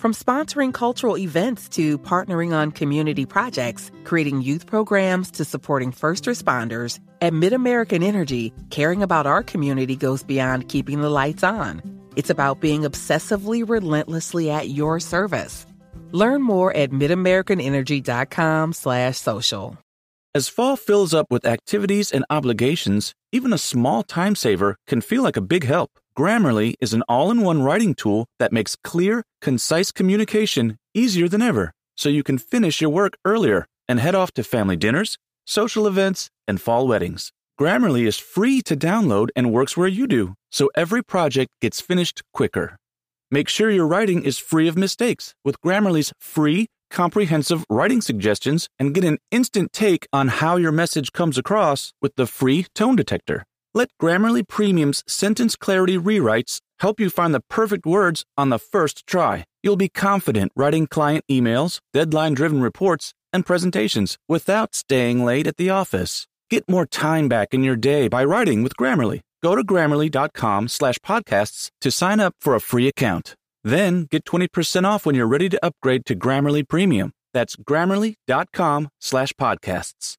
From sponsoring cultural events to partnering on community projects, creating youth programs to supporting first responders, at MidAmerican Energy, caring about our community goes beyond keeping the lights on. It's about being obsessively relentlessly at your service. Learn more at midamericanenergy.com slash social. As fall fills up with activities and obligations, even a small time saver can feel like a big help. Grammarly is an all in one writing tool that makes clear, concise communication easier than ever, so you can finish your work earlier and head off to family dinners, social events, and fall weddings. Grammarly is free to download and works where you do, so every project gets finished quicker. Make sure your writing is free of mistakes with Grammarly's free, comprehensive writing suggestions and get an instant take on how your message comes across with the free tone detector. Let Grammarly Premium's sentence clarity rewrites help you find the perfect words on the first try. You'll be confident writing client emails, deadline driven reports, and presentations without staying late at the office. Get more time back in your day by writing with Grammarly. Go to grammarly.com slash podcasts to sign up for a free account. Then get 20% off when you're ready to upgrade to Grammarly Premium. That's grammarly.com slash podcasts.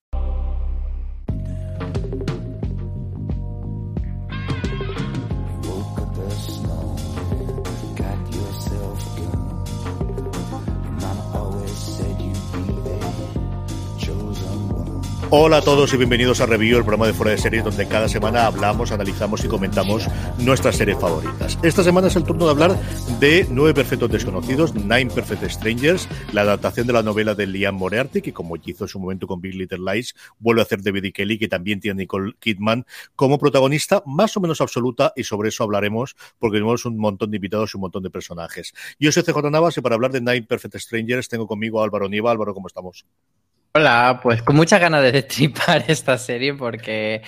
Hola a todos y bienvenidos a Review, el programa de Fuera de Series, donde cada semana hablamos, analizamos y comentamos nuestras series favoritas. Esta semana es el turno de hablar de Nueve Perfectos Desconocidos, Nine Perfect Strangers, la adaptación de la novela de Liam Moriarty, que como hizo en su momento con Big Little Lies, vuelve a hacer David Kelly, que también tiene Nicole Kidman como protagonista, más o menos absoluta, y sobre eso hablaremos, porque tenemos un montón de invitados y un montón de personajes. Yo soy CJ Navas y para hablar de Nine Perfect Strangers tengo conmigo a Álvaro Nieva. Álvaro, ¿cómo estamos? Hola, pues con muchas ganas de destripar esta serie porque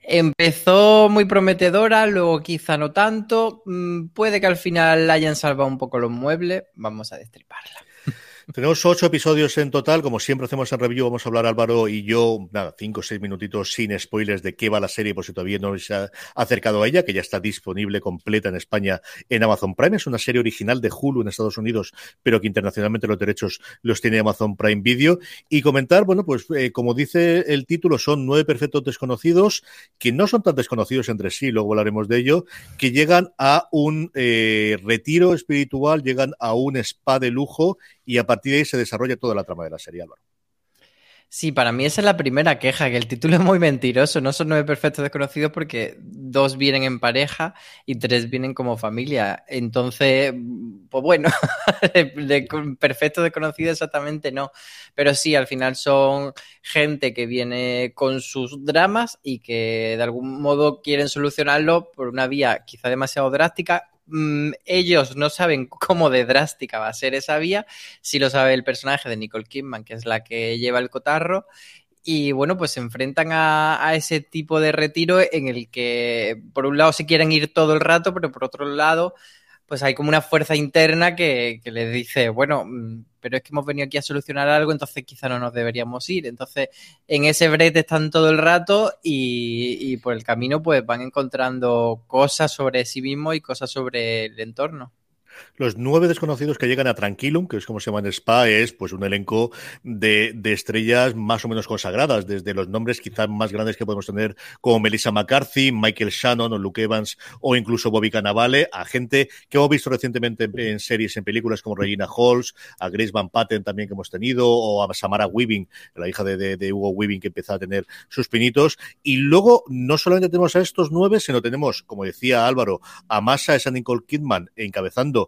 empezó muy prometedora, luego quizá no tanto. Mm, puede que al final hayan salvado un poco los muebles. Vamos a destriparla. Tenemos ocho episodios en total. Como siempre hacemos en review, vamos a hablar Álvaro y yo, nada, cinco o seis minutitos sin spoilers de qué va la serie, por si todavía no se ha acercado a ella, que ya está disponible completa en España en Amazon Prime. Es una serie original de Hulu en Estados Unidos, pero que internacionalmente los derechos los tiene Amazon Prime Video. Y comentar, bueno, pues eh, como dice el título, son nueve perfectos desconocidos que no son tan desconocidos entre sí, luego hablaremos de ello, que llegan a un eh, retiro espiritual, llegan a un spa de lujo y a partir de ahí se desarrolla toda la trama de la serie, Álvaro. Sí, para mí esa es la primera queja, que el título es muy mentiroso. No son nueve perfectos desconocidos porque dos vienen en pareja y tres vienen como familia. Entonces, pues bueno, de, perfecto desconocido exactamente no. Pero sí, al final son gente que viene con sus dramas y que de algún modo quieren solucionarlo por una vía quizá demasiado drástica Mm, ellos no saben cómo de drástica va a ser esa vía, si lo sabe el personaje de Nicole Kidman, que es la que lleva el cotarro, y bueno, pues se enfrentan a, ese tipo de retiro en el que por un lado se quieren ir todo el rato, pero por otro lado, pues hay como una fuerza interna que, que les dice, bueno, mm, pero es que hemos venido aquí a solucionar algo, entonces quizá no nos deberíamos ir. Entonces, en ese brete están todo el rato y, y por el camino pues van encontrando cosas sobre sí mismos y cosas sobre el entorno. Los nueve desconocidos que llegan a Tranquilum, que es como se llama en Spa, es pues un elenco de, de, estrellas más o menos consagradas, desde los nombres quizás más grandes que podemos tener, como Melissa McCarthy, Michael Shannon o Luke Evans, o incluso Bobby Cannavale, a gente que hemos visto recientemente en, series, en películas como Regina Halls, a Grace Van Patten también que hemos tenido, o a Samara Weaving, la hija de, de, Hugo Weaving que empezó a tener sus pinitos. Y luego, no solamente tenemos a estos nueve, sino tenemos, como decía Álvaro, a Masa, esa Nicole Kidman encabezando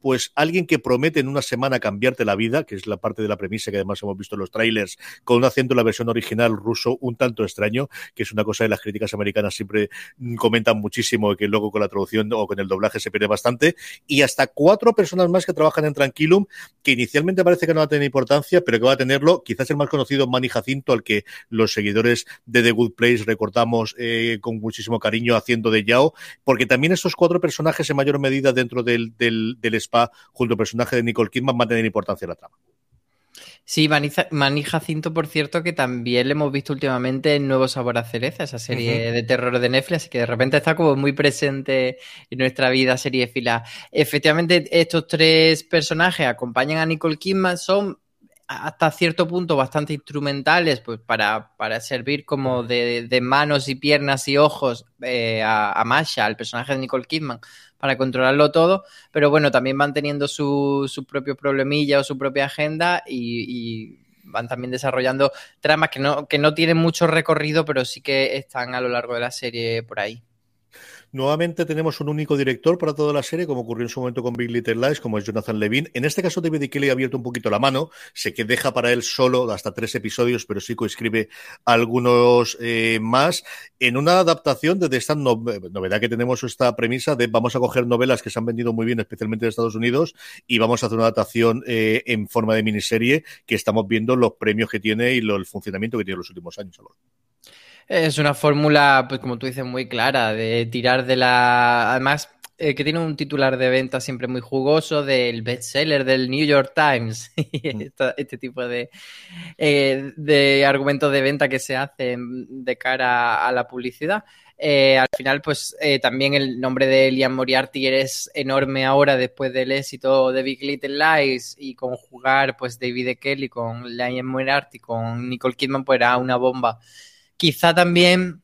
pues alguien que promete en una semana cambiarte la vida, que es la parte de la premisa que además hemos visto en los trailers, con un acento en la versión original ruso un tanto extraño, que es una cosa que las críticas americanas siempre comentan muchísimo y que luego con la traducción o con el doblaje se pierde bastante, y hasta cuatro personas más que trabajan en Tranquilum, que inicialmente parece que no va a tener importancia, pero que va a tenerlo, quizás el más conocido Manny Jacinto, al que los seguidores de The Good Place recordamos eh, con muchísimo cariño haciendo de Yao, porque también estos cuatro personajes en mayor medida dentro del, del, del Spa, junto al personaje de Nicole Kidman, va a tener importancia en la trama. Sí, Manny Jacinto, por cierto, que también le hemos visto últimamente en Nuevo Sabor a Cereza, esa serie uh -huh. de terror de Netflix, así que de repente está como muy presente en nuestra vida serie fila. Efectivamente, estos tres personajes acompañan a Nicole Kidman, son hasta cierto punto bastante instrumentales pues para, para servir como de, de, manos y piernas y ojos eh, a, a, Masha, al personaje de Nicole Kidman, para controlarlo todo, pero bueno, también van teniendo su, su propio o su propia agenda y, y van también desarrollando tramas que no, que no tienen mucho recorrido, pero sí que están a lo largo de la serie por ahí. Nuevamente tenemos un único director para toda la serie, como ocurrió en su momento con Big Little Lies, como es Jonathan Levine. En este caso, David Kelly ha abierto un poquito la mano. Sé que deja para él solo hasta tres episodios, pero sí coescribe algunos eh, más. En una adaptación de esta no novedad que tenemos esta premisa de vamos a coger novelas que se han vendido muy bien, especialmente en Estados Unidos, y vamos a hacer una adaptación eh, en forma de miniserie que estamos viendo los premios que tiene y el funcionamiento que tiene en los últimos años. Es una fórmula, pues como tú dices, muy clara, de tirar de la... Además, eh, que tiene un titular de venta siempre muy jugoso del bestseller del New York Times. este, este, tipo de, eh, de argumentos de venta que se hacen de cara a la publicidad. Eh, al final, pues también el nombre de Liam Moriarty es enorme ahora después del éxito de Big Little Lies y conjugar pues David e. Kelly con Liam Moriarty, con Nicole Kidman, pues era una bomba. Quizá también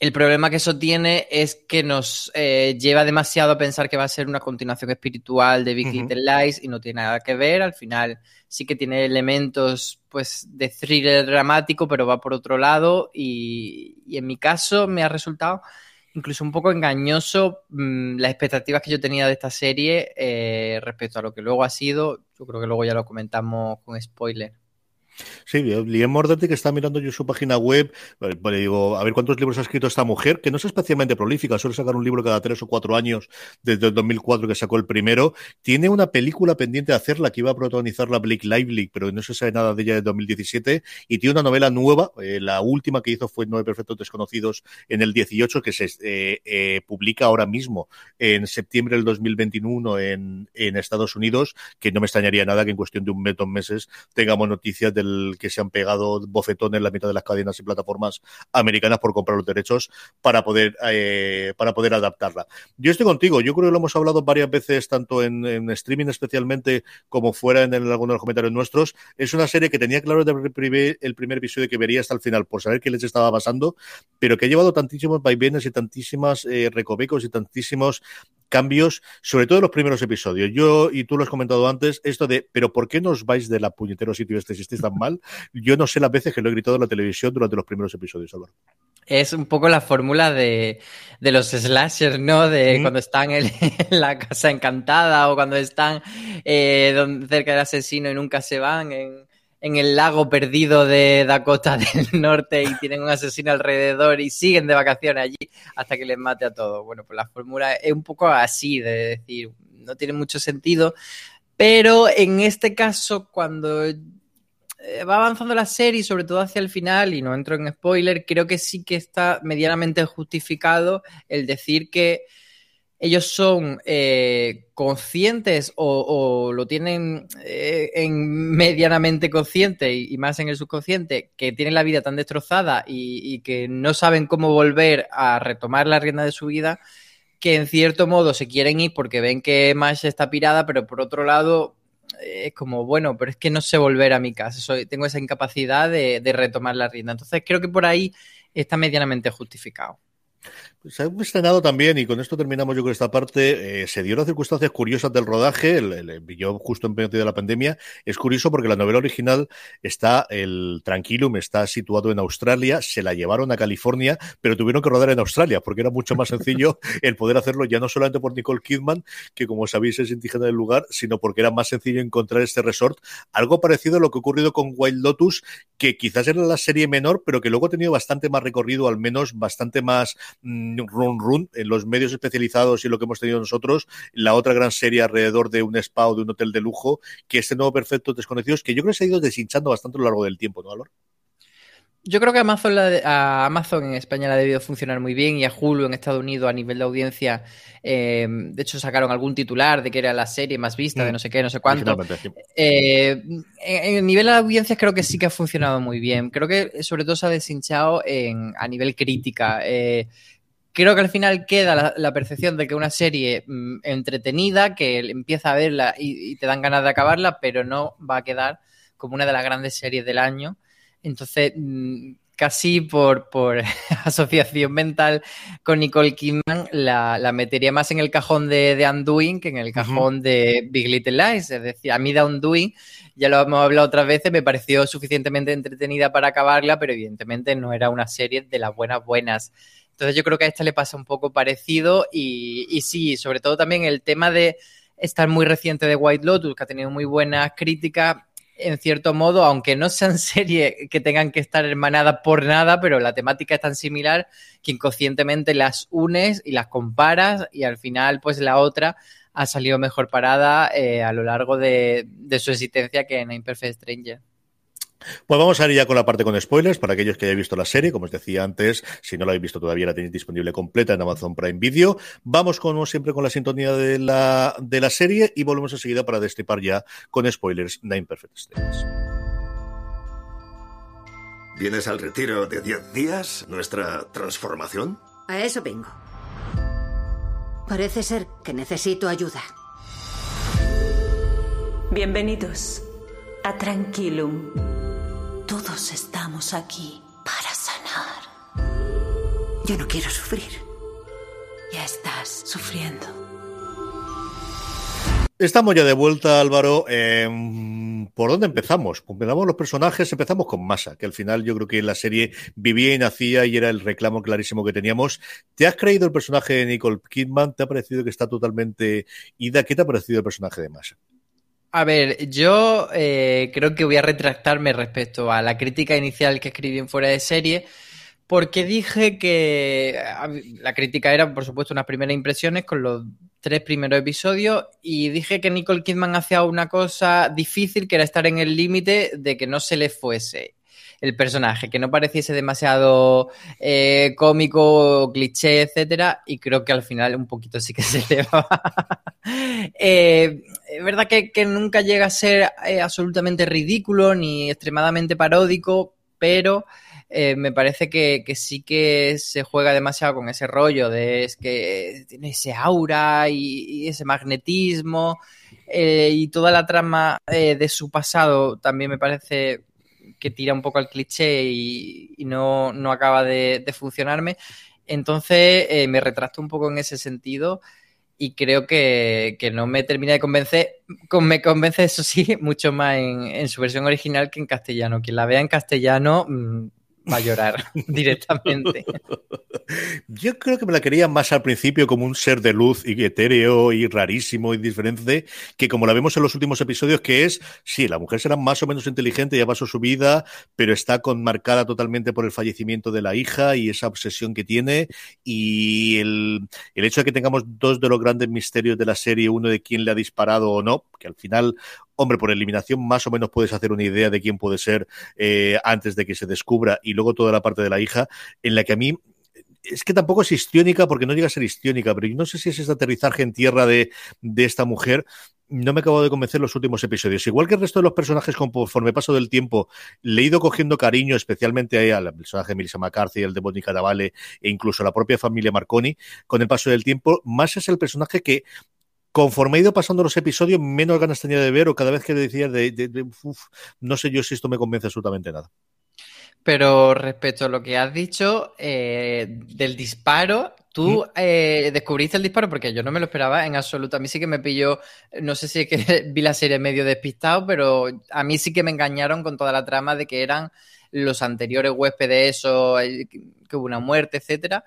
el problema que eso tiene es que nos eh, lleva demasiado a pensar que va a ser una continuación espiritual de Big uh -huh. Little Lies y no tiene nada que ver. Al final sí que tiene elementos pues de thriller dramático, pero va por otro lado y, y en mi caso me ha resultado incluso un poco engañoso mmm, las expectativas que yo tenía de esta serie eh, respecto a lo que luego ha sido. Yo creo que luego ya lo comentamos con spoiler. Sí, Liam Mordaunt que está mirando yo su página web, le digo, a ver cuántos libros ha escrito esta mujer, que no es especialmente prolífica, suele sacar un libro cada tres o cuatro años, desde el 2004 que sacó el primero. Tiene una película pendiente de hacerla que iba a protagonizar la Blake Lively, pero no se sabe nada de ella de 2017, y tiene una novela nueva, eh, la última que hizo fue Nueve Perfectos Desconocidos en el 18, que se eh, eh, publica ahora mismo en septiembre del 2021 en, en Estados Unidos, que no me extrañaría nada que en cuestión de un mes, dos meses tengamos noticias de que se han pegado bofetones la mitad de las cadenas y plataformas americanas por comprar los derechos para poder eh, para poder adaptarla. Yo estoy contigo, yo creo que lo hemos hablado varias veces, tanto en, streaming especialmente como fuera en, algunos de los comentarios nuestros. Es una serie que tenía claro desde el primer, el primer episodio que vería hasta el final por saber qué les estaba pasando, pero que ha llevado tantísimos vaivenes y tantísimas eh, recovecos y tantísimos cambios, sobre todo en los primeros episodios. Yo, y tú lo has comentado antes, esto de, pero ¿por qué nos vais de la puñetero sitio este si estáis tan mal? Yo no sé las veces que lo he gritado en la televisión durante los primeros episodios, Álvaro. Es un poco la fórmula de, de, los slashers, ¿no? De mm. cuando están en, en, la casa encantada o cuando están eh, donde, cerca del asesino y nunca se van. En, en el lago perdido de Dakota del Norte y tienen un asesino alrededor y siguen de vacaciones allí hasta que les mate a todos. Bueno, pues la fórmula es un poco así, de decir, no tiene mucho sentido, pero en este caso, cuando va avanzando la serie, sobre todo hacia el final, y no entro en spoiler, creo que sí que está medianamente justificado el decir que ellos son eh, conscientes o, lo tienen eh, en medianamente consciente y, más en el subconsciente, que tienen la vida tan destrozada y, que no saben cómo volver a retomar la rienda de su vida, que en cierto modo se quieren ir porque ven que Mash está pirada, pero por otro lado es como, bueno, pero es que no sé volver a mi casa, Soy, tengo esa incapacidad de retomar la rienda. Entonces creo que por ahí está medianamente justificado. Se ha estrenado también, y con esto terminamos yo con esta parte, eh, se dio las circunstancias curiosas del rodaje, el, el, yo justo en medio de la pandemia, es curioso porque la novela original está, el Tranquilum está situado en Australia, se la llevaron a California, pero tuvieron que rodar en Australia, porque era mucho más sencillo el poder hacerlo ya no solamente por Nicole Kidman, que como sabéis es indígena del lugar, sino porque era más sencillo encontrar este resort, algo parecido a lo que ha ocurrido con Wild Lotus, que quizás era la serie menor, pero que luego ha tenido bastante más recorrido, al menos bastante más... Run run en los medios especializados y lo que hemos tenido nosotros, la otra gran serie alrededor de un spa o de un hotel de lujo, que este nuevo Perfecto Desconocidos, que yo creo que se ha ido deshinchando bastante a lo largo del tiempo, ¿no, Alor? Yo creo que Amazon, a Amazon en España le ha debido funcionar muy bien y a Hulu en Estados Unidos a nivel de audiencia, eh, de hecho sacaron algún titular de que era la serie más vista, de mm. no sé qué, no sé cuánto. Eh, en, el nivel de audiencias creo que sí que ha funcionado muy bien. Creo que sobre todo se ha deshinchado en, a nivel crítica. Eh, creo que al final queda la, percepción de que una serie mm, entretenida, que empieza a verla y, te dan ganas de acabarla, pero no va a quedar como una de las grandes series del año. Entonces, mm, casi por, asociación mental con Nicole Kidman, la, metería más en el cajón de, de Undoing que en el cajón de Big Little Lies. Es decir, a mí de Undoing, ya lo hemos hablado otras veces, me pareció suficientemente entretenida para acabarla, pero evidentemente no era una serie de las buenas buenas. Entonces yo creo que a esta le pasa un poco parecido y, sí, sobre todo también el tema de estar muy reciente de White Lotus, que ha tenido muy buenas críticas, en cierto modo, aunque no sean series que tengan que estar hermanadas por nada, pero la temática es tan similar que inconscientemente las unes y las comparas y al final pues la otra ha salido mejor parada eh, a lo largo de, de, su existencia que en Imperfect Stranger. Pues vamos a ir ya con la parte con spoilers para aquellos que hayan visto la serie. Como os decía antes, si no la habéis visto todavía, la tenéis disponible completa en Amazon Prime Video. Vamos, como siempre, con la sintonía de la, de la serie y volvemos enseguida para destripar ya con spoilers Nine Perfect States. ¿Vienes al retiro de 10 días? ¿Nuestra transformación? A eso vengo. Parece ser que necesito ayuda. Bienvenidos a Tranquilum. Todos estamos aquí para sanar. Yo no quiero sufrir. Ya estás sufriendo. Estamos ya de vuelta, Álvaro. ¿Por dónde empezamos? Empezamos los personajes, empezamos con Masa, que al final yo creo que la serie vivía y nacía y era el reclamo clarísimo que teníamos. ¿Te has creído el personaje de Nicole Kidman? ¿Te ha parecido que está totalmente ida? ¿Qué te ha parecido el personaje de Masa? A ver, yo eh, creo que voy a retractarme respecto a la crítica inicial que escribí en Fuera de Serie, porque dije que la crítica era, por supuesto, unas primeras impresiones con los tres primeros episodios y dije que Nicole Kidman hacía una cosa difícil, que era estar en el límite de que no se le fuese el personaje, que no pareciese demasiado eh, cómico, cliché, etcétera, y creo que al final un poquito sí que se le va. Eh, es verdad que, nunca llega a ser eh, absolutamente ridículo ni extremadamente paródico, pero me parece que, sí que se juega demasiado con ese rollo de es que tiene ese aura y, ese magnetismo y toda la trama de su pasado también me parece que tira un poco al cliché y, no, acaba de, funcionarme. Entonces eh, me retracto un poco en ese sentido y creo que, no me termina de convencer. Me convence, eso sí, mucho más en, su versión original que en castellano. Quien la vea en castellano mm, va a llorar directamente. Yo creo que me la quería más al principio como un ser de luz y etéreo y rarísimo y diferente, que como la vemos en los últimos episodios, que es, sí, la mujer será más o menos inteligente, ya pasó su vida, pero está marcada totalmente por el fallecimiento de la hija y esa obsesión que tiene. Y el, el hecho de que tengamos dos de los grandes misterios de la serie, uno de quién le ha disparado o no, que al final hombre, por eliminación más o menos puedes hacer una idea de quién puede ser eh, antes de que se descubra y luego toda la parte de la hija en la que a mí es que tampoco es histiónica porque no llega a ser histiónica, pero yo no sé si es ese aterrizaje en tierra de, de esta mujer no me acabo de convencer los últimos episodios. Igual que el resto de los personajes, conforme paso del tiempo, le he ido cogiendo cariño, especialmente al personaje de Melissa McCarthy, el de Mónica Davale e incluso la propia familia Marconi, con el paso del tiempo, más es el personaje que conforme he ido pasando los episodios, menos ganas tenía de ver o cada vez que decía de, no sé yo si esto me convence absolutamente nada. Pero respecto a lo que has dicho eh, del disparo, tú eh, descubriste el disparo porque yo no me lo esperaba en absoluto. A mí sí que me pilló, no sé si es que vi la serie medio despistado, pero a mí sí que me engañaron con toda la trama de que eran los anteriores huéspedes, eso, eh, que hubo una muerte, etcétera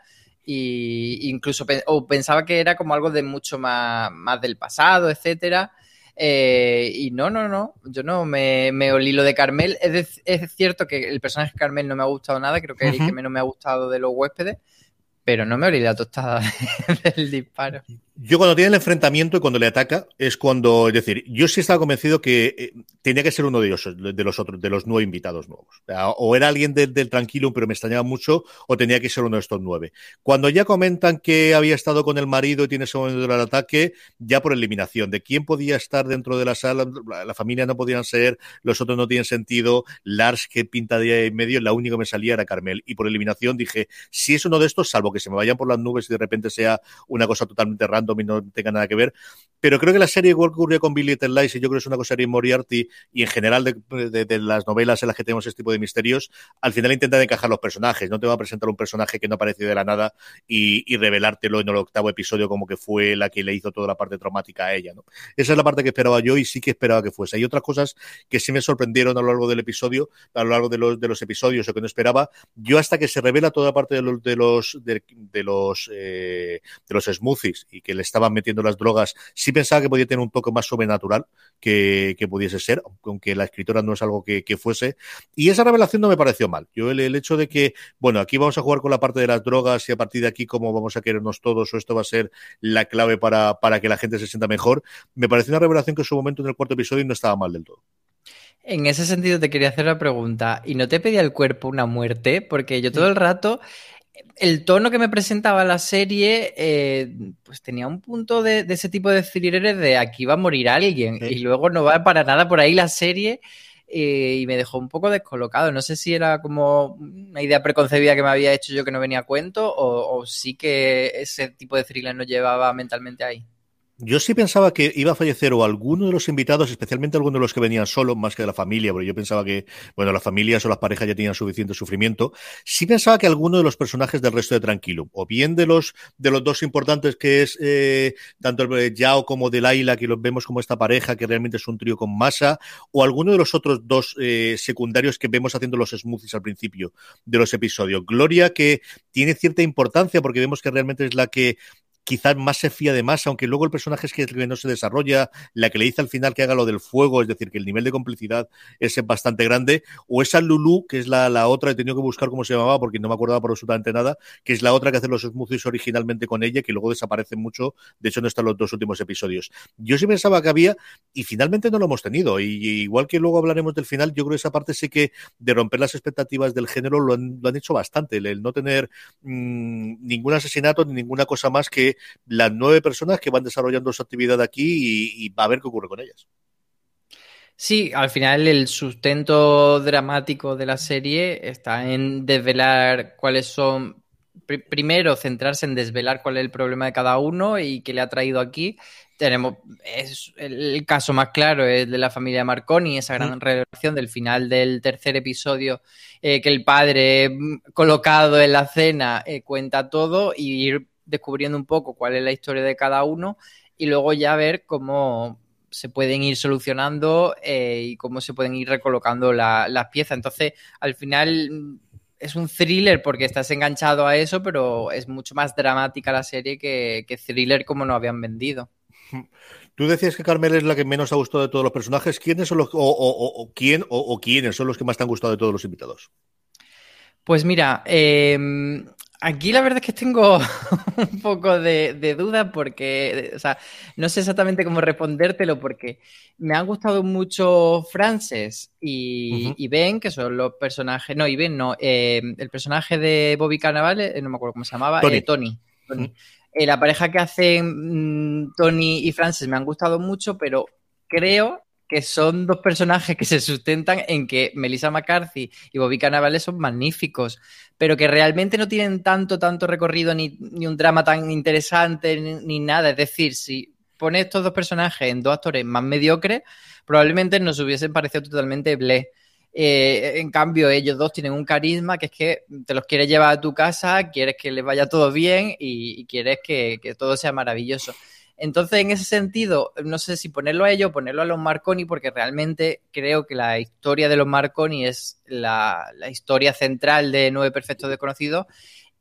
y incluso o pensaba que era como algo de mucho más, más del pasado, etcétera. Eh, y no, no, no, yo no me, me olí lo de Carmel. Es, es, cierto que el personaje de Carmel no me ha gustado nada, creo que es el que menos me ha gustado de los huéspedes, pero no me olí la tostada del disparo. Yo cuando tiene el enfrentamiento y cuando le ataca es cuando, es decir, yo sí estaba convencido que eh, tenía que ser uno de ellos, de los otros, de los nueve invitados nuevos. O era alguien del, del Tranquilo, pero me extrañaba mucho, o tenía que ser uno de estos nueve. Cuando ya comentan que había estado con el marido y tiene ese momento del ataque, ya por eliminación, de quién podía estar dentro de la sala, la familia no podían ser, los otros no tienen sentido, Lars que pinta de en medio, la única que me salía era Carmel. Y por eliminación dije, si es uno de estos, salvo que se me vayan por las nubes y de repente sea una cosa totalmente random, y no tenga nada que ver. Pero creo que la serie igual que ocurrió con Billy Little Lies, y yo creo que es una cosa de Moriarty y en general de, las novelas en las que tenemos este tipo de misterios, al final intentan encajar los personajes. No te va a presentar un personaje que no apareció de la nada y, revelártelo en el octavo episodio como que fue la que le hizo toda la parte traumática a ella. ¿no? Esa es la parte que esperaba yo y sí que esperaba que fuese. Hay otras cosas que sí me sorprendieron a lo largo del episodio, a lo largo de los, de los episodios o que no esperaba. Yo hasta que se revela toda parte de los de los de, los eh, de los smoothies y que le estaban metiendo las drogas, sí pensaba que podía tener un toque más sobrenatural que, pudiese ser, aunque la escritora no es algo que, fuese. Y esa revelación no me pareció mal. Yo el, hecho de que, bueno, aquí vamos a jugar con la parte de las drogas y a partir de aquí cómo vamos a querernos todos o esto va a ser la clave para, para que la gente se sienta mejor, me pareció una revelación que en su momento en el cuarto episodio no estaba mal del todo. En ese sentido te quería hacer la pregunta, ¿y no te pedía el cuerpo una muerte? Porque yo todo el rato el tono que me presentaba la serie, eh, pues tenía un punto de, ese tipo de thrillers de aquí va a morir alguien y luego no va para nada por ahí la serie eh, y me dejó un poco descolocado. No sé si era como una idea preconcebida que me había hecho yo que no venía a cuento o, o sí que ese tipo de thriller nos llevaba mentalmente ahí. Yo sí pensaba que iba a fallecer o alguno de los invitados, especialmente alguno de los que venían solos, más que de la familia, porque yo pensaba que, bueno, las familias o las parejas ya tenían suficiente sufrimiento. Sí pensaba que alguno de los personajes del resto de Tranquilo, o bien de los, de los dos importantes que es eh, tanto el Yao como de Laila, que los vemos como esta pareja que realmente es un trío con masa, o alguno de los otros dos eh, secundarios que vemos haciendo los smoothies al principio de los episodios. Gloria, que tiene cierta importancia porque vemos que realmente es la que quizás más se fía de más, aunque luego el personaje es que, no se desarrolla, la que le dice al final que haga lo del fuego, es decir, que el nivel de complicidad es bastante grande, o esa Lulu, que es la, la otra, he tenido que buscar cómo se llamaba porque no me acordaba por absolutamente nada, que es la otra que hace los smoothies originalmente con ella, que luego desaparece mucho, de hecho no están los dos últimos episodios. Yo sí pensaba que había, y finalmente no lo hemos tenido, y, igual que luego hablaremos del final, yo creo que esa parte sí que de romper las expectativas del género lo han, lo han hecho bastante, el, no tener mmm, ningún asesinato ni ninguna cosa más que las nueve personas que van desarrollando su actividad aquí y, va a ver qué ocurre con ellas. Sí, al final el sustento dramático de la serie está en desvelar cuáles son, primero centrarse en desvelar cuál es el problema de cada uno y qué le ha traído aquí. Tenemos, es el caso más claro es de la familia Marconi, esa gran revelación del final del tercer episodio, eh, que el padre mm, colocado en la cena eh, cuenta todo y ir descubriendo un poco cuál es la historia de cada uno y luego ya ver cómo se pueden ir solucionando eh, y cómo se pueden ir recolocando las piezas. Entonces, al final mm, es un thriller porque estás enganchado a eso, pero es mucho más dramática la serie que, thriller como nos habían vendido. Tú decías que Carmel es la que menos ha gustado de todos los personajes. ¿Quiénes son los o, quién o, quiénes son los que más te han gustado de todos los invitados? Pues mira, em, Aquí la verdad es que tengo un poco de, de duda porque, o sea, no sé exactamente cómo respondértelo porque me han gustado mucho Frances y, Ben, que son los personajes, no, y Ben no, eh, el personaje de Bobby Carnaval, eh, no me acuerdo cómo se llamaba, Tony. Eh, Tony, la pareja que hacen mm, Tony y Frances me han gustado mucho, pero creo que son dos personajes que se sustentan en que Melissa McCarthy y Bobby Cannavale son magníficos, pero que realmente no tienen tanto, tanto recorrido ni, un drama tan interesante ni, nada. Es decir, si pones estos dos personajes en dos actores más mediocres, probablemente nos hubiesen parecido totalmente ble. Eh, en cambio, ellos dos tienen un carisma que es que te los quieres llevar a tu casa, quieres que les vaya todo bien y, quieres que, que todo sea maravilloso. Entonces, en ese sentido, no sé si ponerlo a ellos o ponerlo a los Marconi, porque realmente creo que la historia de los Marconi es la, historia central de Nueve Perfectos Desconocidos.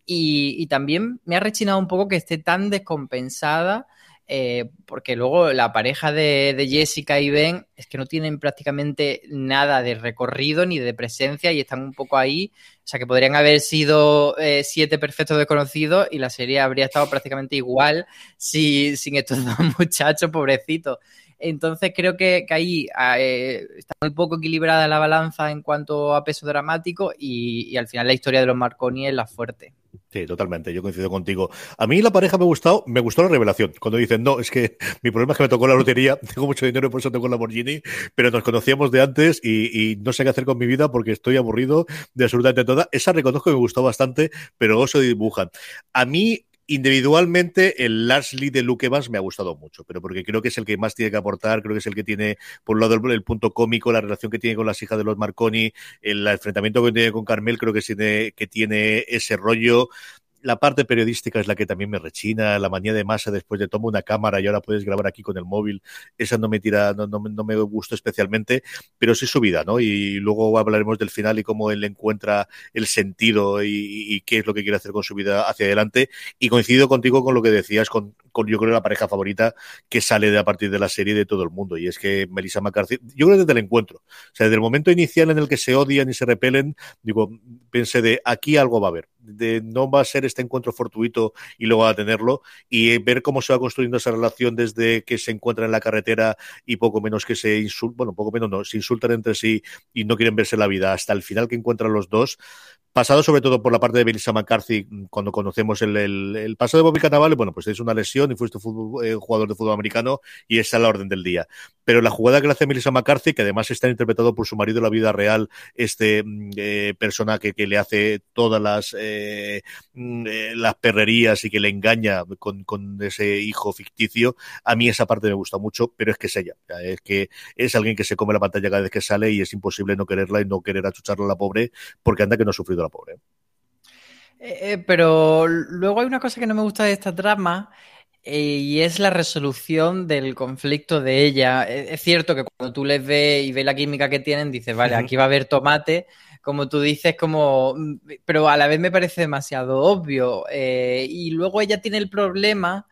y, también me ha rechinado un poco que esté tan descompensada eh, porque luego la pareja de, Jessica y Ben es que no tienen prácticamente nada de recorrido ni de presencia y están un poco ahí. O sea, que podrían haber sido eh, siete perfectos desconocidos y la serie habría estado prácticamente igual si, sin estos dos muchachos, pobrecitos. Entonces creo que, ahí eh, está muy poco equilibrada la balanza en cuanto a peso dramático y, y al final la historia de los Marconi es la fuerte. Sí, totalmente, yo coincido contigo. A mí la pareja me ha gustado, me gustó la revelación. Cuando dicen, no, es que mi problema es que me tocó la lotería, tengo mucho dinero y por eso tengo la Lamborghini, pero nos conocíamos de antes y, no sé qué hacer con mi vida porque estoy aburrido de absolutamente toda. Esa reconozco que me gustó bastante, pero oso dibujan. A mí Individualmente, el Lee de Luke Evans me ha gustado mucho, pero porque creo que es el que más tiene que aportar, creo que es el que tiene, por un lado, el, punto cómico, la relación que tiene con las hijas de los Marconi, el enfrentamiento que tiene con Carmel, creo que tiene, que tiene ese rollo la parte periodística es la que también me rechina, la manía de masa después de tomar una cámara y ahora puedes grabar aquí con el móvil, esa no me tira, no, no, me gustó especialmente, pero sí su vida, ¿no? Y luego hablaremos del final y cómo él encuentra el sentido y, qué es lo que quiere hacer con su vida hacia adelante. Y coincido contigo con lo que decías, con, con yo creo la pareja favorita que sale de a partir de la serie de todo el mundo, y es que Melissa McCarthy, yo creo desde el encuentro, o sea, desde el momento inicial en el que se odian y se repelen, digo, pensé de aquí algo va a haber de no va a ser este encuentro fortuito y luego va a tenerlo y ver cómo se va construyendo esa relación desde que se encuentran en la carretera y poco menos que se insultan, bueno, poco menos no, se insultan entre sí y no quieren verse la vida. Hasta el final que encuentran los dos, pasado sobre todo por la parte de Melissa McCarthy, cuando conocemos el, el, paso de Bobby Cannavale, bueno, pues es una lesión y fuiste eh, jugador de fútbol americano y esa es la orden del día. Pero la jugada que le hace Melissa McCarthy, que además está interpretado por su marido en la vida real, este mm, eh, persona que, que, le hace todas las, eh, mm, eh, las perrerías y que le engaña con, con, ese hijo ficticio, a mí esa parte me gusta mucho, pero es que es ella, es que es alguien que se come la pantalla cada vez que sale y es imposible no quererla y no querer achucharla a la pobre, porque anda que no ha sufrido pobre. Eh, eh, pero luego hay una cosa que no me gusta de esta trama eh, y es la resolución del conflicto de ella. Es, cierto que cuando tú les ves y ves la química que tienen, dices, vale, aquí va a haber tomate, como tú dices, como, pero a la vez me parece demasiado obvio. y luego ella tiene el problema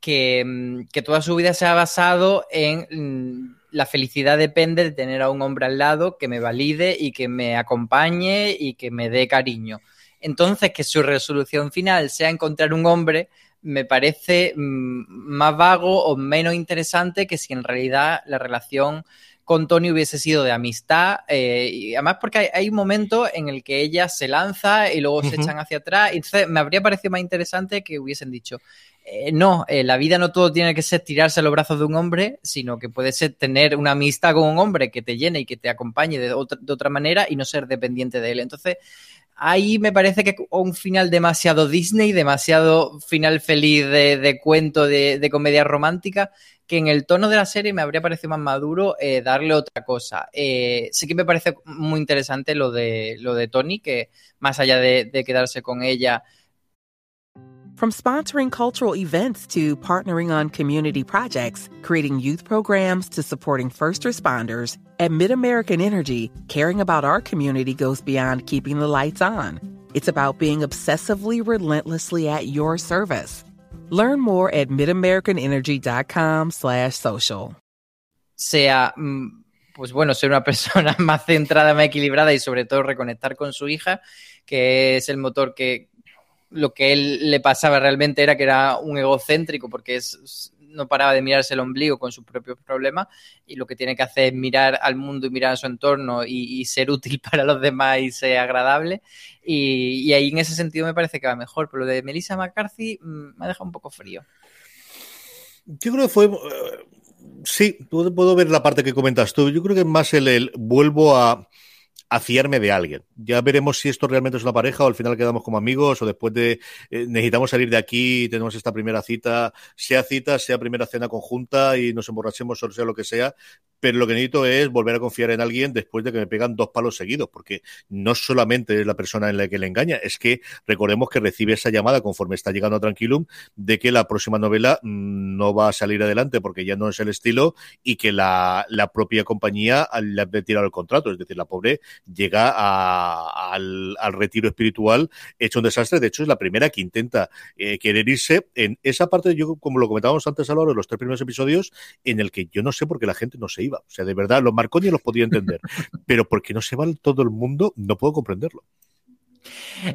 que, mm, que toda su vida se ha basado en mm, la felicidad depende de tener a un hombre al lado que me valide y que me acompañe y que me dé cariño. Entonces, que su resolución final sea encontrar un hombre me parece mm, más vago o menos interesante que si en realidad la relación con Tony hubiese sido de amistad. Eh, y además porque hay, un momento en el que ella se lanza y luego se echan hacia atrás. entonces me habría parecido más interesante que hubiesen dicho, eh, no, eh, la vida no todo tiene que ser tirarse a los brazos de un hombre, sino que puede ser tener una amistad con un hombre que te llene y que te acompañe de otra, de otra manera y no ser dependiente de él. Entonces, ahí me parece que un final demasiado Disney, demasiado final feliz de, cuento, de, comedia romántica, que en el tono de la serie me habría parecido más maduro eh, darle otra cosa. sí que me parece muy interesante lo de, lo de Tony, que más allá de quedarse con ella, From sponsoring cultural events to partnering on community projects, creating youth programs to supporting first responders, at MidAmerican Energy, caring about our community goes beyond keeping the lights on. It's about being obsessively relentlessly at your service. Learn more at midamericanenergy.com slash social. Sea, mm, pues bueno, ser una persona más centrada, más equilibrada y sobre todo reconectar con su hija, que es el motor que, lo que él le pasaba realmente era que era un egocéntrico porque es, no paraba de mirarse el ombligo con sus propios problemas y lo que tiene que hacer es mirar al mundo y mirar a su entorno y, ser útil para los demás y ser agradable. Y, ahí en ese sentido me parece que va mejor, pero lo de Melissa McCarthy mm, me ha dejado un poco frío. Yo creo que fue... Eh, sí, puedo, ver la parte que comentas tú. Yo creo que más el vuelvo a a fiarme de alguien. Ya veremos si esto realmente es una pareja o al final quedamos como amigos o después de eh, necesitamos salir de aquí, tenemos esta primera cita, sea cita, sea primera cena conjunta y nos emborrachemos o sea lo que sea, pero lo que necesito es volver a confiar en alguien después de que me pegan dos palos seguidos, porque no solamente es la persona en la que le engaña, es que recordemos que recibe esa llamada conforme está llegando a Tranquilum de que la próxima novela mm, no va a salir adelante porque ya no es el estilo y que la, la propia compañía le ha retirado el contrato, es decir, la pobre llega al, retiro espiritual hecho un desastre. De hecho, es la primera que intenta eh, querer irse en esa parte, yo como lo comentábamos antes lo de los tres primeros episodios, en el que yo no sé por qué la gente no se iba. O sea, de verdad, los Marconi los podía entender, pero porque no se va todo el mundo, no puedo comprenderlo.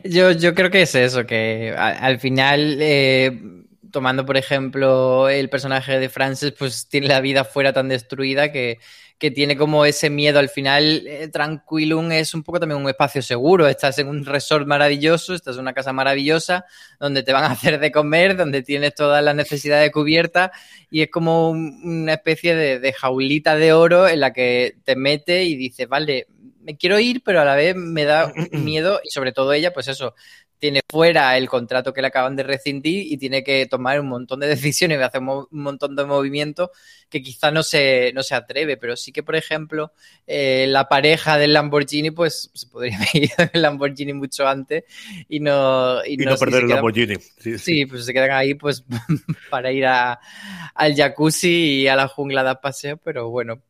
Yo, yo creo que es eso, que al, final, eh, tomando por ejemplo el personaje de Frances, pues tiene la vida fuera tan destruida que que tiene como ese miedo. Al final, eh, Tranquilum es un poco también un espacio seguro. Estás en un resort maravilloso, estás en una casa maravillosa, donde te van a hacer de comer, donde tienes todas las necesidades cubiertas y es como una especie de, de jaulita de oro en la que te mete y dices, vale, me quiero ir, pero a la vez me da miedo y sobre todo ella, pues eso, tiene fuera el contrato que le acaban de rescindir y tiene que tomar un montón de decisiones y hacer un montón de movimientos que quizá no se, no se atreve, pero sí que, por ejemplo, eh, la pareja del Lamborghini, pues se podría haber ido el Lamborghini mucho antes y no... Y, no, perder el Lamborghini. Sí, pues se quedan ahí pues para ir a, al jacuzzi y a la jungla de paseo, pero bueno,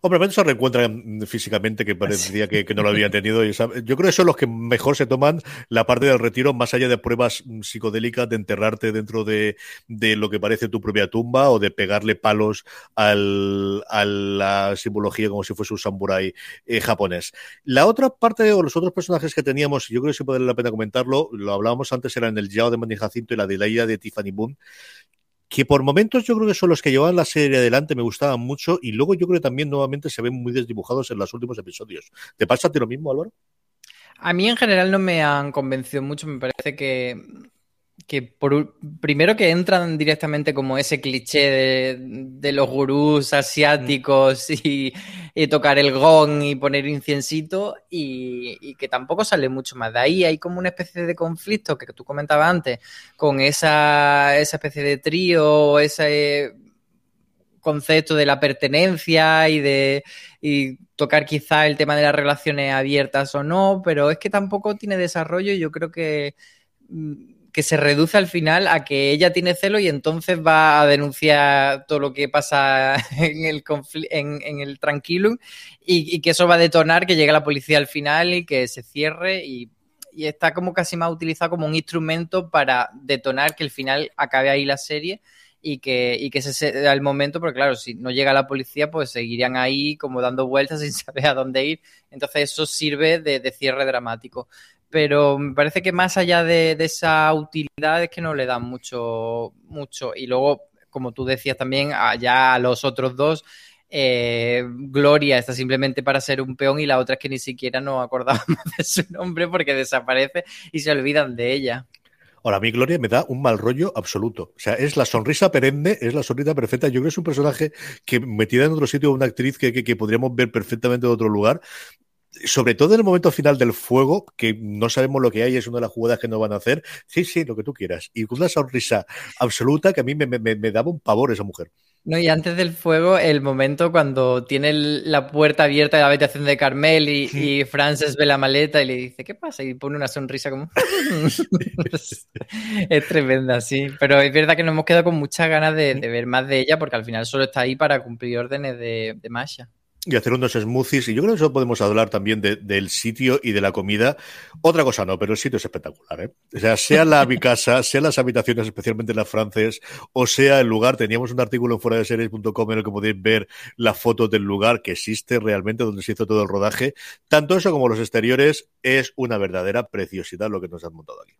Hombre, se reencuentran físicamente que parecía que, no lo habían tenido. yo creo que son los que mejor se toman la parte del retiro, más allá de pruebas psicodélicas de enterrarte dentro de, lo que parece tu propia tumba o de pegarle palos al, a la simbología como si fuese un samurái eh, japonés. La otra parte o los otros personajes que teníamos, yo creo que sí puede la pena comentarlo, lo hablábamos antes, eran el Yao de Manny Jacinto y la de Leia de Tiffany Boone que por momentos yo creo que son los que llevaban la serie adelante, me gustaban mucho, y luego yo creo que también nuevamente se ven muy desdibujados en los últimos episodios. ¿Te pasa a ti lo mismo, Álvaro? A mí en general no me han convencido mucho, me parece que que por, primero que entran directamente como ese cliché de, los gurús asiáticos mm. y, tocar el gong y poner inciencito y, que tampoco sale mucho más. De ahí hay como una especie de conflicto que tú comentabas antes con esa, esa especie de trío, ese concepto de la pertenencia y de y tocar quizá el tema de las relaciones abiertas o no, pero es que tampoco tiene desarrollo y yo creo que mm, que se reduce al final a que ella tiene celo y entonces va a denunciar todo lo que pasa en el, en, en el tranquilo y, que eso va a detonar que llegue la policía al final y que se cierre y, está como casi más utilizado como un instrumento para detonar que el final acabe ahí la serie y que, y que ese sea el momento, porque claro, si no llega la policía, pues seguirían ahí como dando vueltas sin saber a dónde ir. Entonces eso sirve de cierre dramático pero me parece que más allá de, esa utilidad es que no le dan mucho, mucho. Y luego, como tú decías también, ya a los otros dos, eh, Gloria está simplemente para ser un peón y la otra es que ni siquiera nos acordamos de su nombre porque desaparece y se olvidan de ella. Ahora, a mí Gloria me da un mal rollo absoluto. O sea, es la sonrisa perenne, es la sonrisa perfecta. Yo creo que es un personaje que metida en otro sitio, una actriz que, que podríamos ver perfectamente en otro lugar, sobre todo en el momento final del fuego, que no sabemos lo que hay, es una de las jugadas que no van a hacer. Sí, sí, lo que tú quieras. Y con una sonrisa absoluta que a mí me, daba un pavor esa mujer. No, y antes del fuego, el momento cuando tiene la puerta abierta de la habitación de Carmel y, Frances ve la maleta y le dice, ¿qué pasa? Y pone una sonrisa como... es tremenda, sí. Pero es verdad que nos hemos quedado con muchas ganas de, ver más de ella porque al final solo está ahí para cumplir órdenes de, de Masha y hacer unos smoothies. Y yo creo que eso podemos hablar también del sitio y de la comida. Otra cosa no, pero el sitio es espectacular. ¿eh? O sea, sea la casa, sea las habitaciones, especialmente las francés, o sea el lugar. Teníamos un artículo en fuera de series.com en el que podéis ver la foto del lugar que existe realmente, donde se hizo todo el rodaje. Tanto eso como los exteriores es una verdadera preciosidad lo que nos han montado aquí.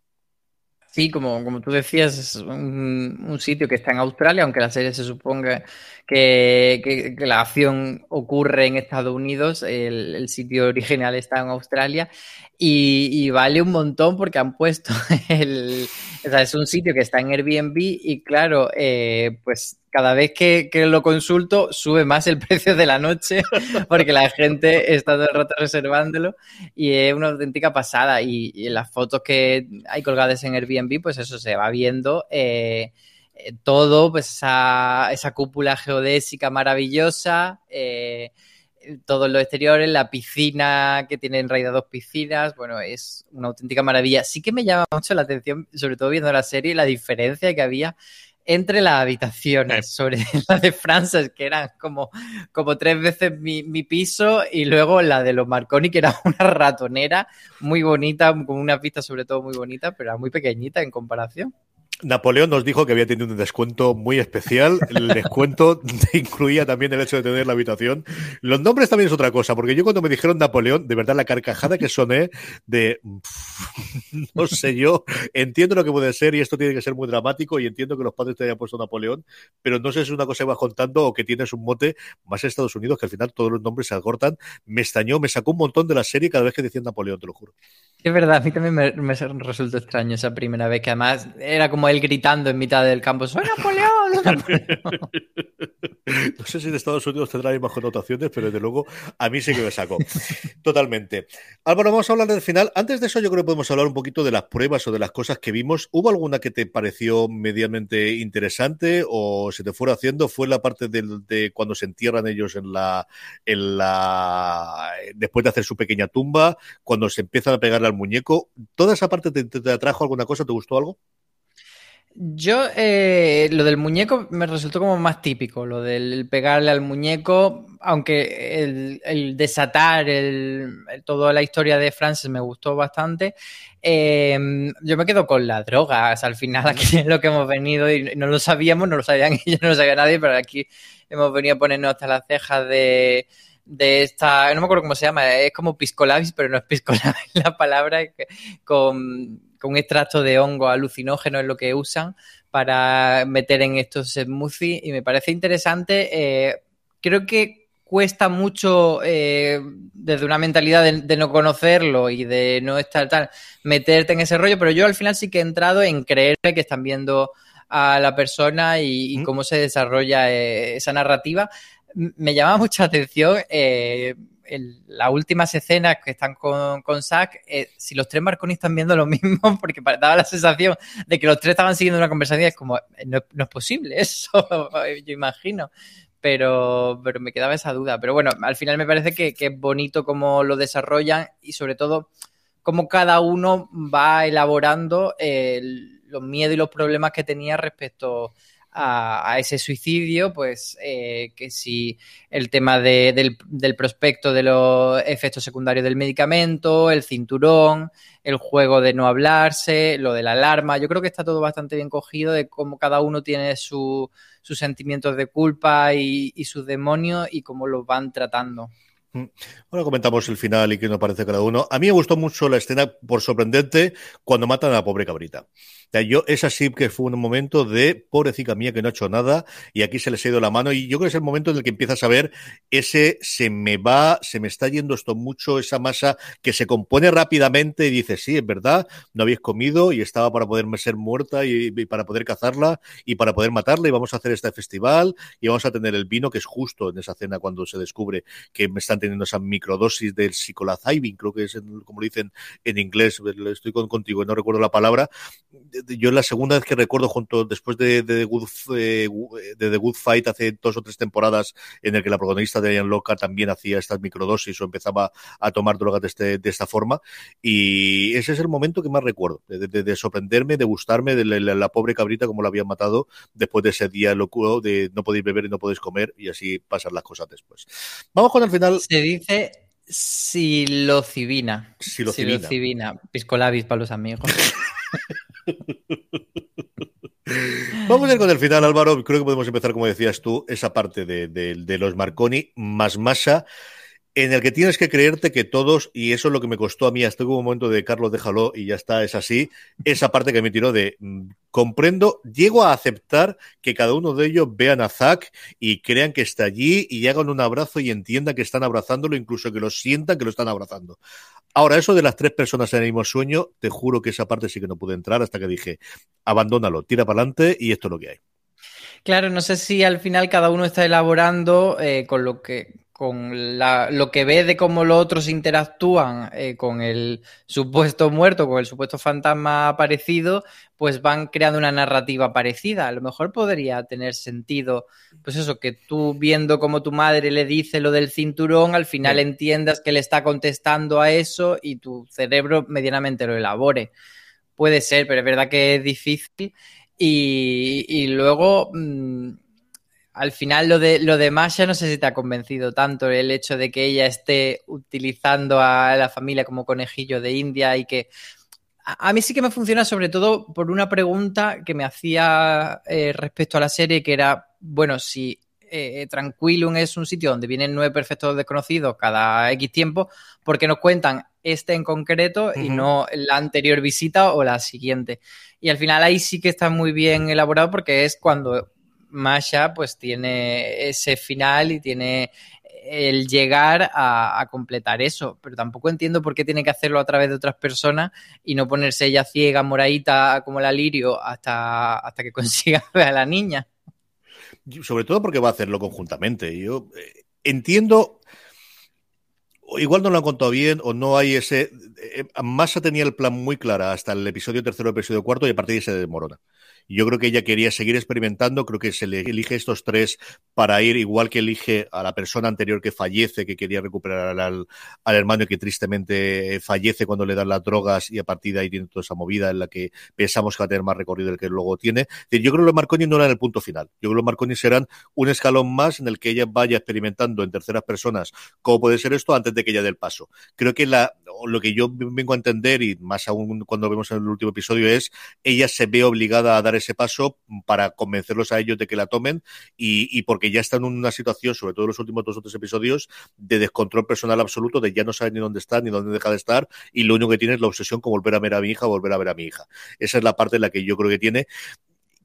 Sí, como, como tú decías, es un, sitio que está en Australia, aunque la serie se suponga que, la acción ocurre en Estados Unidos, el, sitio original está en Australia y, vale un montón porque han puesto el... O sea, es un sitio que está en Airbnb y claro, eh, pues cada vez que, lo consulto sube más el precio de la noche porque la gente está todo el rato reservándolo y es una auténtica pasada. Y, en las fotos que hay colgadas en Airbnb, pues eso se va viendo. Eh, eh, todo, pues esa, cúpula geodésica maravillosa, eh, todos los exteriores, la piscina que tiene en realidad dos piscinas, bueno, es una auténtica maravilla. Sí que me llama mucho la atención, sobre todo viendo la serie, la diferencia que había entre las habitaciones, sobre la de Frances, que eran como, como tres veces mi, piso, y luego la de los Marconi, que era una ratonera muy bonita, con una pista sobre todo muy bonita, pero era muy pequeñita en comparación. Napoleón nos dijo que había tenido un descuento muy especial. El descuento incluía también el hecho de tener la habitación. Los nombres también es otra cosa, porque yo cuando me dijeron Napoleón, de verdad la carcajada que soné de no sé yo, entiendo lo que puede ser y esto tiene que ser muy dramático y entiendo que los padres te hayan puesto Napoleón, pero no sé si es una cosa que vas contando o que tienes un mote más en Estados Unidos que al final todos los nombres se acortan. Me extrañó, me sacó un montón de la serie cada vez que decían Napoleón, te lo juro. Es verdad, a mí también me, me resultó extraño esa primera vez, que además era como él gritando en mitad del campo, ¡Soy Napoleón! no sé si en Estados Unidos tendrá más connotaciones, pero desde luego a mí sí que me sacó. Totalmente. Álvaro, vamos a hablar del final. Antes de eso, yo creo que podemos hablar un poquito de las pruebas o de las cosas que vimos. ¿Hubo alguna que te pareció medianamente interesante o se te fuera haciendo? ¿Fue la parte de, cuando se entierran ellos en la, en la. después de hacer su pequeña tumba? Cuando se empiezan a pegarle al muñeco. ¿Toda esa parte te atrajo alguna cosa? ¿Te gustó algo? Yo, eh, lo del muñeco me resultó como más típico, lo del pegarle al muñeco, aunque el, desatar el, toda la historia de Francis me gustó bastante. Em, yo me quedo con las drogas, al final aquí es lo que hemos venido y no lo sabíamos, no lo sabían ellos, no lo sabía nadie, pero aquí hemos venido a ponernos hasta las cejas de, de esta, no me acuerdo cómo se llama, es como piscolabis, pero no es piscolabis la palabra, con un extracto de hongo alucinógeno es lo que usan para meter en estos smoothies y me parece interesante. Eh, creo que cuesta mucho eh, desde una mentalidad de, no conocerlo y de no estar tal, meterte en ese rollo, pero yo al final sí que he entrado en creerme que están viendo a la persona y, cómo se desarrolla eh, esa narrativa. Me llama mucha atención las últimas escenas que están con, con Zack, eh, si los tres Marconi están viendo lo mismo, porque daba la sensación de que los tres estaban siguiendo una conversación, es como, eh, no, es posible eso, yo imagino. Pero, pero me quedaba esa duda. Pero bueno, al final me parece que, que es bonito cómo lo desarrollan y sobre todo cómo cada uno va elaborando los miedos y los problemas que tenía respecto ese suicidio, pues eh, que si el tema del, prospecto de los efectos secundarios del medicamento, el cinturón, el juego de no hablarse, lo de la alarma, yo creo que está todo bastante bien cogido de cómo cada uno tiene sus sentimientos de culpa y, y sus demonios y cómo los van tratando. Mm. Ahora comentamos el final y qué nos parece cada uno. A mí me gustó mucho la escena, por sorprendente, cuando matan a la pobre cabrita yo, es así que fue un momento de pobrecita mía que no ha hecho nada y aquí se les ha ido la mano y yo creo que es el momento en el que empiezas a ver ese se me va, se me está yendo esto mucho, esa masa que se compone rápidamente y dice, sí, es verdad, no habéis comido y estaba para poder ser muerta y, para poder cazarla y para poder matarla y vamos a hacer este festival y vamos a tener el vino que es justo en esa cena cuando se descubre que me están teniendo esa microdosis del psicolazivin, creo que es como lo dicen en inglés, estoy contigo, no recuerdo la palabra yo la segunda vez que recuerdo junto después de, de, The Good, eh, de The Good Fight hace dos o tres temporadas en el que la protagonista de Ian Loca también hacía estas microdosis o empezaba a tomar drogas de, este, de esta forma y ese es el momento que más recuerdo de, sorprenderme, de gustarme de la, pobre cabrita como la habían matado después de ese día loco de no podéis beber y no podéis comer y así pasan las cosas después. Vamos con el final. Se dice Silocibina. Silocibina. Silocibina. Piscolabis para los amigos. Vamos a ir con el final, Álvaro. Creo que podemos empezar, como decías tú, esa parte de, los Marconi más masa. En el que tienes que creerte que todos, y eso es lo que me costó a mí, hasta un momento de Carlos déjalo y ya está, es así, esa parte que me tiró de mm, comprendo, llego a aceptar que cada uno de ellos vean a Zack y crean que está allí y hagan un abrazo y entiendan que están abrazándolo, incluso que lo sientan que lo están abrazando. Ahora, eso de las tres personas en el mismo sueño, te juro que esa parte sí que no pude entrar hasta que dije, abandónalo, tira para adelante y esto es lo que hay. Claro, no sé si al final cada uno está elaborando eh, con lo que con lo que ve de cómo los otros interactúan eh, con el supuesto muerto, con el supuesto fantasma aparecido, pues van creando una narrativa parecida. A lo mejor podría tener sentido, pues eso, que tú viendo cómo tu madre le dice lo del cinturón, al final entiendas que le está contestando a eso y tu cerebro medianamente lo elabore. Puede ser, pero es verdad que es difícil. Y, luego... Mm, al final lo de, lo de Masha no sé si te ha convencido tanto el hecho de que ella esté utilizando a la familia como conejillo de India y que a, mí sí que me funciona sobre todo por una pregunta que me hacía eh, respecto a la serie que era, bueno, si eh, Tranquilum es un sitio donde vienen nueve perfectos desconocidos cada X tiempo, ¿por qué nos cuentan este en concreto y no la anterior visita o la siguiente? Y al final ahí sí que está muy bien elaborado porque es cuando Masha pues tiene ese final y tiene el llegar a, completar eso, pero tampoco entiendo por qué tiene que hacerlo a través de otras personas y no ponerse ella ciega, moradita como la lirio hasta, hasta que consiga ver a la niña. Sobre todo porque va a hacerlo conjuntamente. Yo eh, entiendo, igual no lo han contado bien o no hay ese... Eh, Masha tenía el plan muy claro hasta el episodio tercero, episodio cuarto y a partir de ahí se demorona. Yo creo que ella quería seguir experimentando, creo que se le elige estos tres para ir, igual que elige a la persona anterior que fallece, que quería recuperar al, hermano y que tristemente fallece cuando le dan las drogas y a partir de ahí tiene toda esa movida en la que pensamos que va a tener más recorrido del que luego tiene. Yo creo que los Marconi no eran el punto final. Yo creo que los Marconi serán un escalón más en el que ella vaya experimentando en terceras personas cómo puede ser esto antes de que ella dé el paso. Creo que la, lo que yo vengo a entender, y más aún cuando vemos en el último episodio, es ella se ve obligada a dar ese paso para convencerlos a ellos de que la tomen y, porque ya están en una situación, sobre todo en los últimos dos o tres episodios, de descontrol personal absoluto, de ya no saben ni dónde está ni dónde deja de estar y lo único que tiene es la obsesión con volver a ver a mi hija, volver a ver a mi hija. Esa es la parte en la que yo creo que tiene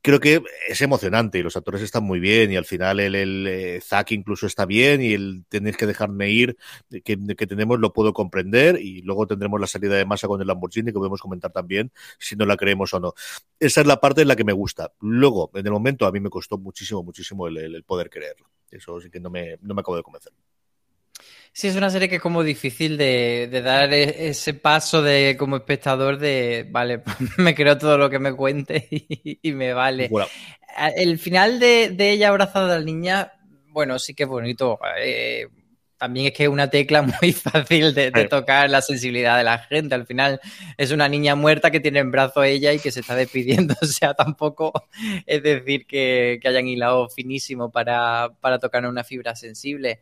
creo que es emocionante y los actores están muy bien y al final el, el eh, Zack incluso está bien y el tenéis que dejarme ir que, que, tenemos lo puedo comprender y luego tendremos la salida de masa con el Lamborghini que podemos comentar también si no la creemos o no. Esa es la parte en la que me gusta. Luego, en el momento a mí me costó muchísimo, muchísimo el, el poder creerlo. Eso sí que no me, no me acabo de convencer. Sí, es una serie que es como difícil de, dar e, ese paso de como espectador de, vale, me creo todo lo que me cuente y, me vale. El final de, ella abrazada a la niña, bueno, sí que es bonito. Eh, también es que es una tecla muy fácil de, tocar la sensibilidad de la gente. Al final es una niña muerta que tiene en brazo a ella y que se está despidiendo. O sea, tampoco es decir que, hayan hilado finísimo para, para tocar una fibra sensible.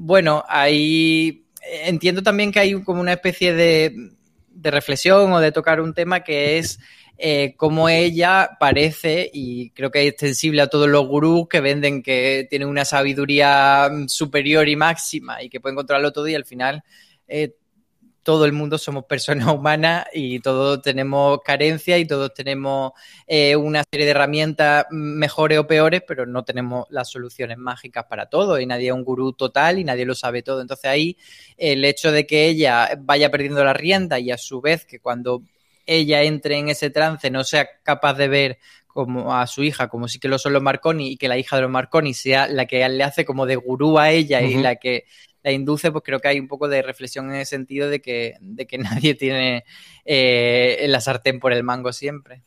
Bueno, ahí entiendo también que hay como una especie de, reflexión o de tocar un tema que es eh, cómo ella parece, y creo que es extensible a todos los gurús que venden que tienen una sabiduría superior y máxima y que pueden controlarlo todo y al final eh, todo el mundo somos personas humanas y todos tenemos carencias y todos tenemos eh, una serie de herramientas mejores o peores, pero no tenemos las soluciones mágicas para todo y nadie es un gurú total y nadie lo sabe todo. Entonces ahí el hecho de que ella vaya perdiendo la rienda y a su vez que cuando ella entre en ese trance no sea capaz de ver como a su hija, como sí que lo son los Marconi, y que la hija de los Marconi sea la que le hace como de gurú a ella y la que la induce, pues creo que hay un poco de reflexión en el sentido de que, de que nadie tiene eh, la sartén por el mango siempre.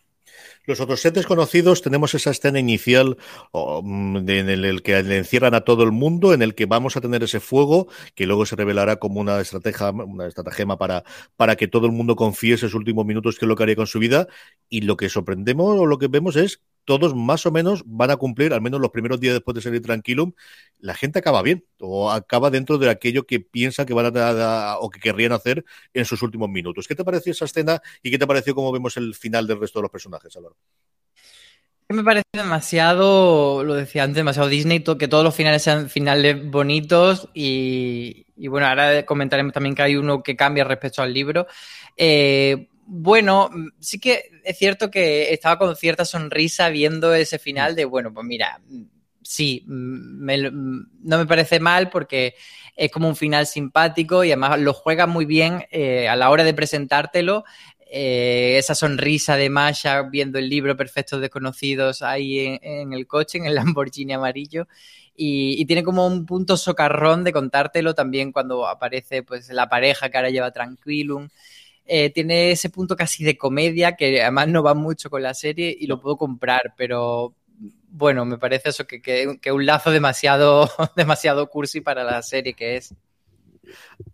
Los otros set desconocidos tenemos esa escena inicial mm, en el que le encierran a todo el mundo, en el que vamos a tener ese fuego, que luego se revelará como una estrategia, una estratagema para, para que todo el mundo confíe esos últimos minutos que es lo que haría con su vida. Y lo que sorprendemos o lo que vemos es todos más o menos van a cumplir, al menos los primeros días después de salir Tranquilum, la gente acaba bien o acaba dentro de aquello que piensa que van a, o que querrían hacer en sus últimos minutos. ¿Qué te pareció esa escena y qué te pareció cómo vemos el final del resto de los personajes, Álvaro? Me parece demasiado, lo decía antes, demasiado Disney, que todos los finales sean finales bonitos y, bueno, ahora comentaremos también que hay uno que cambia respecto al libro. Eh, bueno, sí que es cierto que estaba con cierta sonrisa viendo ese final de, bueno, pues mira, sí, no me parece mal porque es como un final simpático y además lo juega muy bien eh, a la hora de presentártelo. Eh, esa sonrisa de Masha viendo el libro Perfectos Desconocidos ahí en, el coche, en el Lamborghini amarillo. Y, tiene como un punto socarrón de contártelo también cuando aparece pues la pareja que ahora lleva Tranquilum. Eh, tiene ese punto casi de comedia que además no va mucho con la serie y lo puedo comprar, pero bueno, me parece eso que, que, un lazo demasiado, demasiado cursi para la serie que es.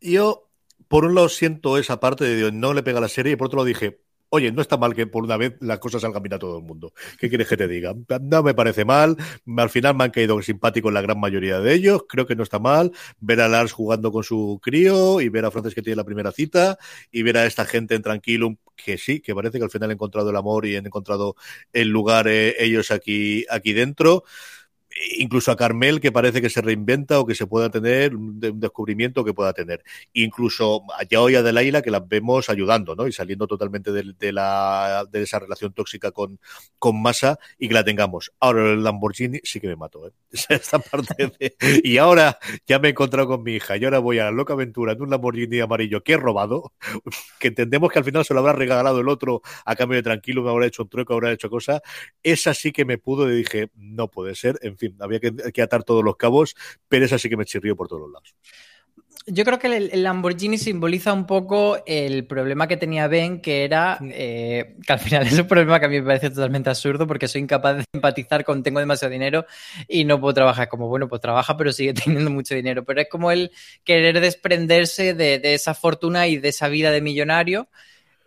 Yo por un lado siento esa parte de Dios, no le pega la serie, y por otro lado dije, oye, no está mal que por una vez las cosas salgan bien a todo el mundo. ¿Qué quieres que te diga? No me parece mal. Al final me han caído simpáticos la gran mayoría de ellos. Creo que no está mal ver a Lars jugando con su crío y ver a Frances que tiene la primera cita y ver a esta gente en Tranquilum que sí, que parece que al final han encontrado el amor y han encontrado el lugar eh, ellos aquí, aquí dentro incluso a Carmel, que parece que se reinventa o que se pueda tener, un, descubrimiento que pueda tener. Incluso a Yao y a Delaila, que las vemos ayudando, ¿no? Y saliendo totalmente de, la, de esa relación tóxica con, con Massa y que la tengamos. Ahora el Lamborghini sí que me mató, ¿eh? Esta parte de, y ahora ya me he encontrado con mi hija y ahora voy a la loca aventura en un Lamborghini amarillo que he robado, que entendemos que al final se lo habrá regalado el otro a cambio de tranquilo, me habrá hecho un truco, habrá hecho cosa. Esa sí que me pudo y dije, no puede ser, en fin había que, atar todos los cabos, pero esa sí que me chirrió por todos los lados. Yo creo que el, Lamborghini simboliza un poco el problema que tenía Ben, que era eh, que al final es un problema que a mí me parece totalmente absurdo porque soy incapaz de empatizar con tengo demasiado dinero y no puedo trabajar. Como bueno, pues trabaja, pero sigue teniendo mucho dinero. Pero es como el querer desprenderse de, de esa fortuna y de esa vida de millonario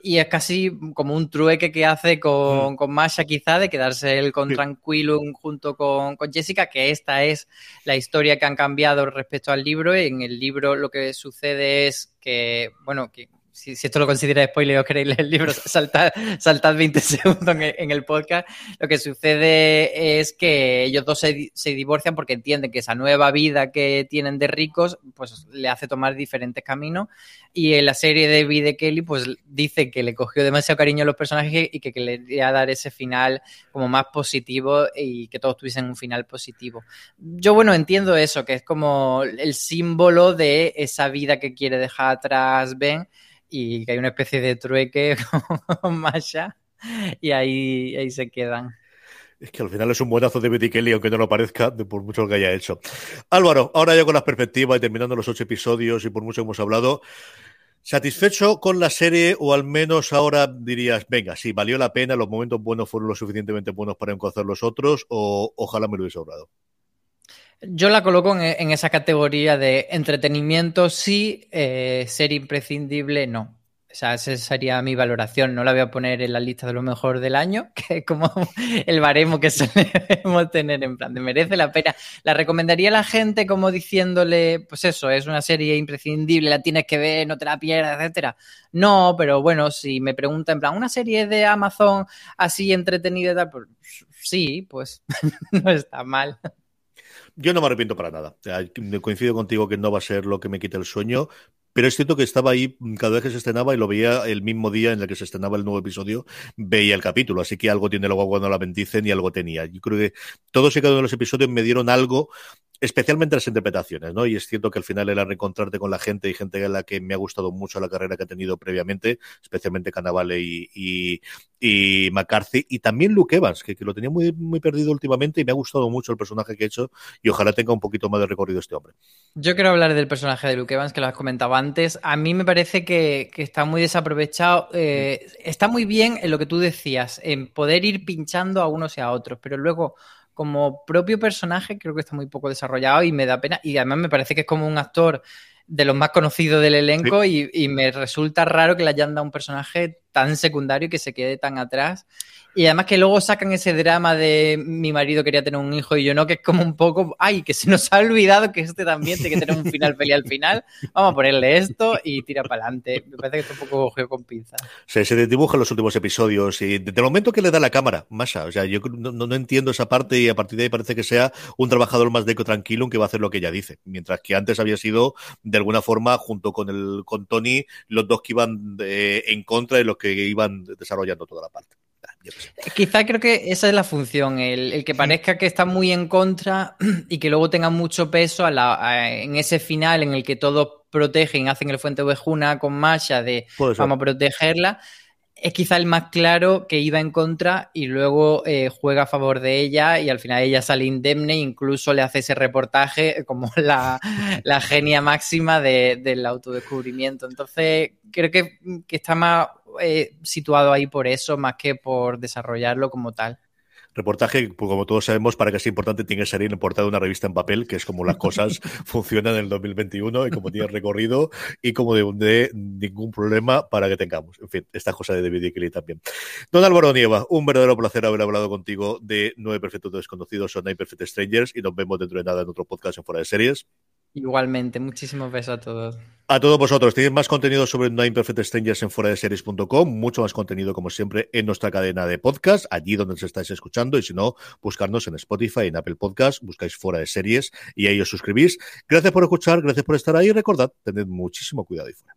y es casi como un trueque que hace con, mm. con Masha, quizá, de quedarse él con Tranquilo junto con, con, Jessica, que esta es la historia que han cambiado respecto al libro. En el libro lo que sucede es que, bueno, que si, esto lo considera spoiler o queréis leer el libro, saltad, saltad 20 segundos en, el podcast. Lo que sucede es que ellos dos se, se, divorcian porque entienden que esa nueva vida que tienen de ricos, pues le hace tomar diferentes caminos. Y en la serie de David Kelly, pues dice que le cogió demasiado cariño a los personajes y que, que le iba a dar ese final como más positivo y que todos tuviesen un final positivo. Yo, bueno, entiendo eso, que es como el símbolo de esa vida que quiere dejar atrás Ben y que hay una especie de trueque con Masha y ahí, ahí se quedan. Es que al final es un buenazo de Betty Kelly, aunque no lo parezca, de por mucho que haya hecho. Álvaro, ahora ya con las perspectivas y terminando los ocho episodios y por mucho que hemos hablado, ¿satisfecho con la serie o al menos ahora dirías, venga, sí, valió la pena, los momentos buenos fueron lo suficientemente buenos para encontrar los otros o ojalá me lo hubiese ahorrado? Yo la coloco en, esa categoría de entretenimiento, sí, eh, ser imprescindible, no. O sea, esa sería mi valoración. No la voy a poner en la lista de lo mejor del año, que es como el baremo que solemos tener en plan de merece la pena. La recomendaría a la gente como diciéndole, pues eso, es una serie imprescindible, la tienes que ver, no te la pierdas, etcétera. No, pero bueno, si me preguntan en plan, una serie de Amazon así entretenida, tal, pues sí, pues no está mal. Yo no me arrepiento para nada. Coincido contigo que no va a ser lo que me quite el sueño, pero es cierto que estaba ahí cada vez que se estrenaba y lo veía el mismo día en el que se estrenaba el nuevo episodio, veía el capítulo. Así que algo tiene luego cuando la bendicen y algo tenía. Yo creo que todos y cada uno de los episodios me dieron algo especialmente las interpretaciones, ¿no? Y es cierto que al final era reencontrarte con la gente y gente a la que me ha gustado mucho la carrera que ha tenido previamente, especialmente Cannavale y, y, McCarthy, y también Luke Evans, que, lo tenía muy, muy perdido últimamente y me ha gustado mucho el personaje que ha hecho y ojalá tenga un poquito más de recorrido este hombre. Yo quiero hablar del personaje de Luke Evans, que lo has comentado antes. A mí me parece que, está muy desaprovechado. Eh, está muy bien en lo que tú decías, en poder ir pinchando a unos y a otros, pero luego como propio personaje creo que está muy poco desarrollado y me da pena. Y además me parece que es como un actor de los más conocidos del elenco y, me resulta raro que le hayan dado un personaje tan secundario y que se quede tan atrás. Y además que luego sacan ese drama de mi marido quería tener un hijo y yo no, que es como un poco, ay, que se nos ha olvidado que este también tiene que tener un final feliz al final. Vamos a ponerle esto y tira para adelante. Me parece que está un poco cogido con pinza. Se, se los últimos episodios y desde el momento que le da la cámara, Masha, o sea, yo no, no, entiendo esa parte y a partir de ahí parece que sea un trabajador más deco tranquilo que va a hacer lo que ella dice. Mientras que antes había sido, de alguna forma, junto con el con Tony, los dos que iban eh, en contra de los que iban desarrollando toda la parte. Quizá creo que esa es la función, el, que parezca que está muy en contra y que luego tenga mucho peso en ese final en el que todos protegen, hacen el fuente ovejuna con Masha de vamos a protegerla. Es quizá el más claro que iba en contra y luego eh, juega a favor de ella y al final ella sale indemne incluso le hace ese reportaje como la, genia máxima del autodescubrimiento. Entonces creo que, que está más eh, situado ahí por eso, más que por desarrollarlo como tal. Reportaje, pues, como todos sabemos, para que sea importante, tiene que salir en portada de una revista en papel, que es como las cosas funcionan en el 2021 y como tiene recorrido y como de, ningún problema para que tengamos. En fin, esta cosa de David y Kelly también. Don Álvaro Nieva, un verdadero placer haber hablado contigo de Nueve Perfectos Desconocidos o Nine Perfect Strangers y nos vemos dentro de nada en otro podcast en Fuera de Series. Igualmente, muchísimos besos a todos. A todos vosotros. Tenéis más contenido sobre Nine Perfect Strangers en fuera de mucho más contenido, como siempre, en nuestra cadena de podcast, allí donde os estáis escuchando, y si no, buscarnos en Spotify, en Apple Podcast, buscáis fuera de series y ahí os suscribís. Gracias por escuchar, gracias por estar ahí y recordad, tened muchísimo cuidado ahí fuera.